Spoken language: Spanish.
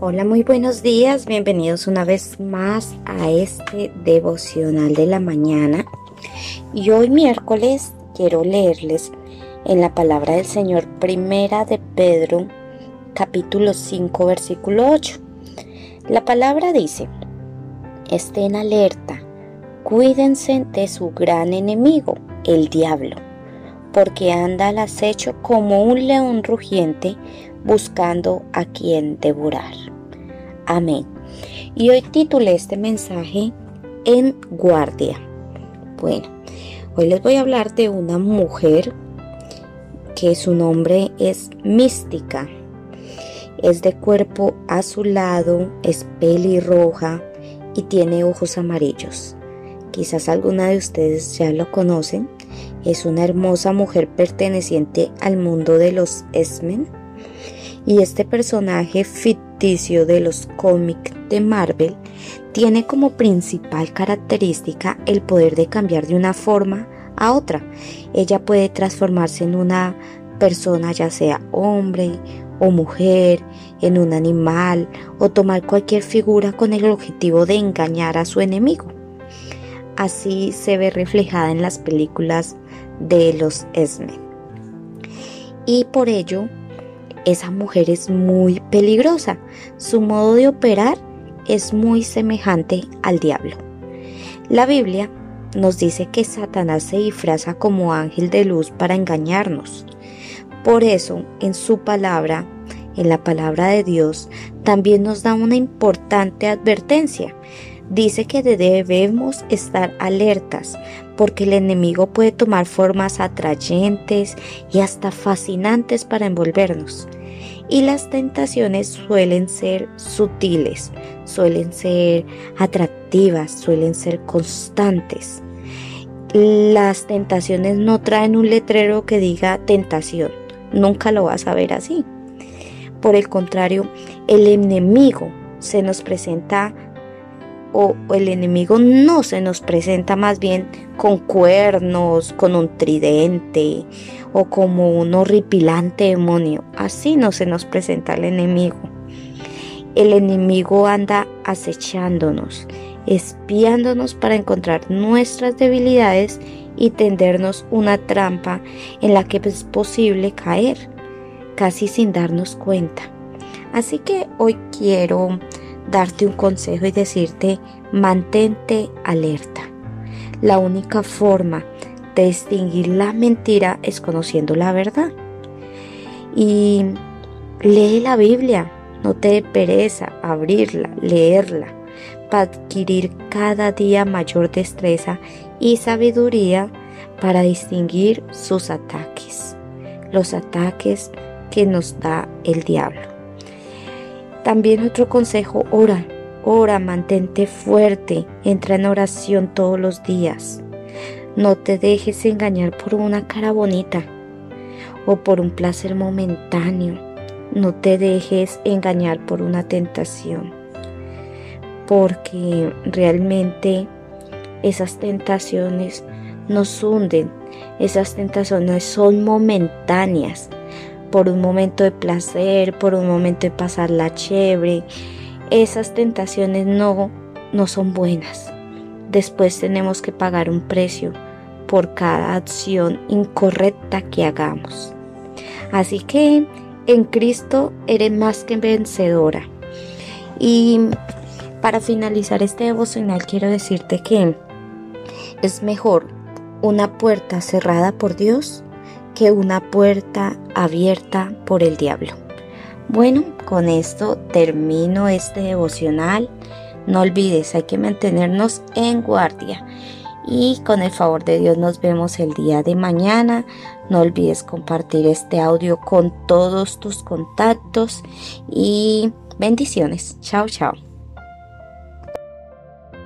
Hola, muy buenos días, bienvenidos una vez más a este devocional de la mañana. Y hoy miércoles quiero leerles en la palabra del Señor primera de Pedro capítulo 5 versículo 8. La palabra dice, estén alerta, cuídense de su gran enemigo, el diablo, porque anda al acecho como un león rugiente buscando a quien devorar. Amén. Y hoy titulé este mensaje En guardia. Bueno, hoy les voy a hablar de una mujer que su nombre es Mística. Es de cuerpo azulado, es pelirroja y tiene ojos amarillos. Quizás alguna de ustedes ya lo conocen. Es una hermosa mujer perteneciente al mundo de los Esmen y este personaje ficticio de los cómics de Marvel tiene como principal característica el poder de cambiar de una forma a otra. Ella puede transformarse en una persona ya sea hombre o mujer, en un animal o tomar cualquier figura con el objetivo de engañar a su enemigo. Así se ve reflejada en las películas de los Esme. Y por ello esa mujer es muy peligrosa. Su modo de operar es muy semejante al diablo. La Biblia nos dice que Satanás se disfraza como ángel de luz para engañarnos. Por eso, en su palabra, en la palabra de Dios, también nos da una importante advertencia. Dice que debemos estar alertas porque el enemigo puede tomar formas atrayentes y hasta fascinantes para envolvernos. Y las tentaciones suelen ser sutiles, suelen ser atractivas, suelen ser constantes. Las tentaciones no traen un letrero que diga tentación, nunca lo vas a ver así. Por el contrario, el enemigo se nos presenta o, el enemigo no se nos presenta más bien con cuernos, con un tridente o como un horripilante demonio. Así no se nos presenta el enemigo. El enemigo anda acechándonos, espiándonos para encontrar nuestras debilidades y tendernos una trampa en la que es posible caer, casi sin darnos cuenta. Así que hoy quiero darte un consejo y decirte, mantente alerta. La única forma de distinguir la mentira es conociendo la verdad. Y lee la Biblia, no te dé pereza abrirla, leerla, para adquirir cada día mayor destreza y sabiduría para distinguir sus ataques, los ataques que nos da el diablo. También otro consejo, ora, ora, mantente fuerte, entra en oración todos los días. No te dejes engañar por una cara bonita o por un placer momentáneo. No te dejes engañar por una tentación. Porque realmente esas tentaciones nos hunden. Esas tentaciones son momentáneas por un momento de placer, por un momento de pasarla chévere. Esas tentaciones no, no son buenas. Después tenemos que pagar un precio por cada acción incorrecta que hagamos. Así que en Cristo eres más que vencedora. Y para finalizar este devocional quiero decirte que es mejor una puerta cerrada por Dios que una puerta abierta por el diablo. Bueno, con esto termino este devocional. No olvides, hay que mantenernos en guardia. Y con el favor de Dios nos vemos el día de mañana. No olvides compartir este audio con todos tus contactos y bendiciones. Chao, chao.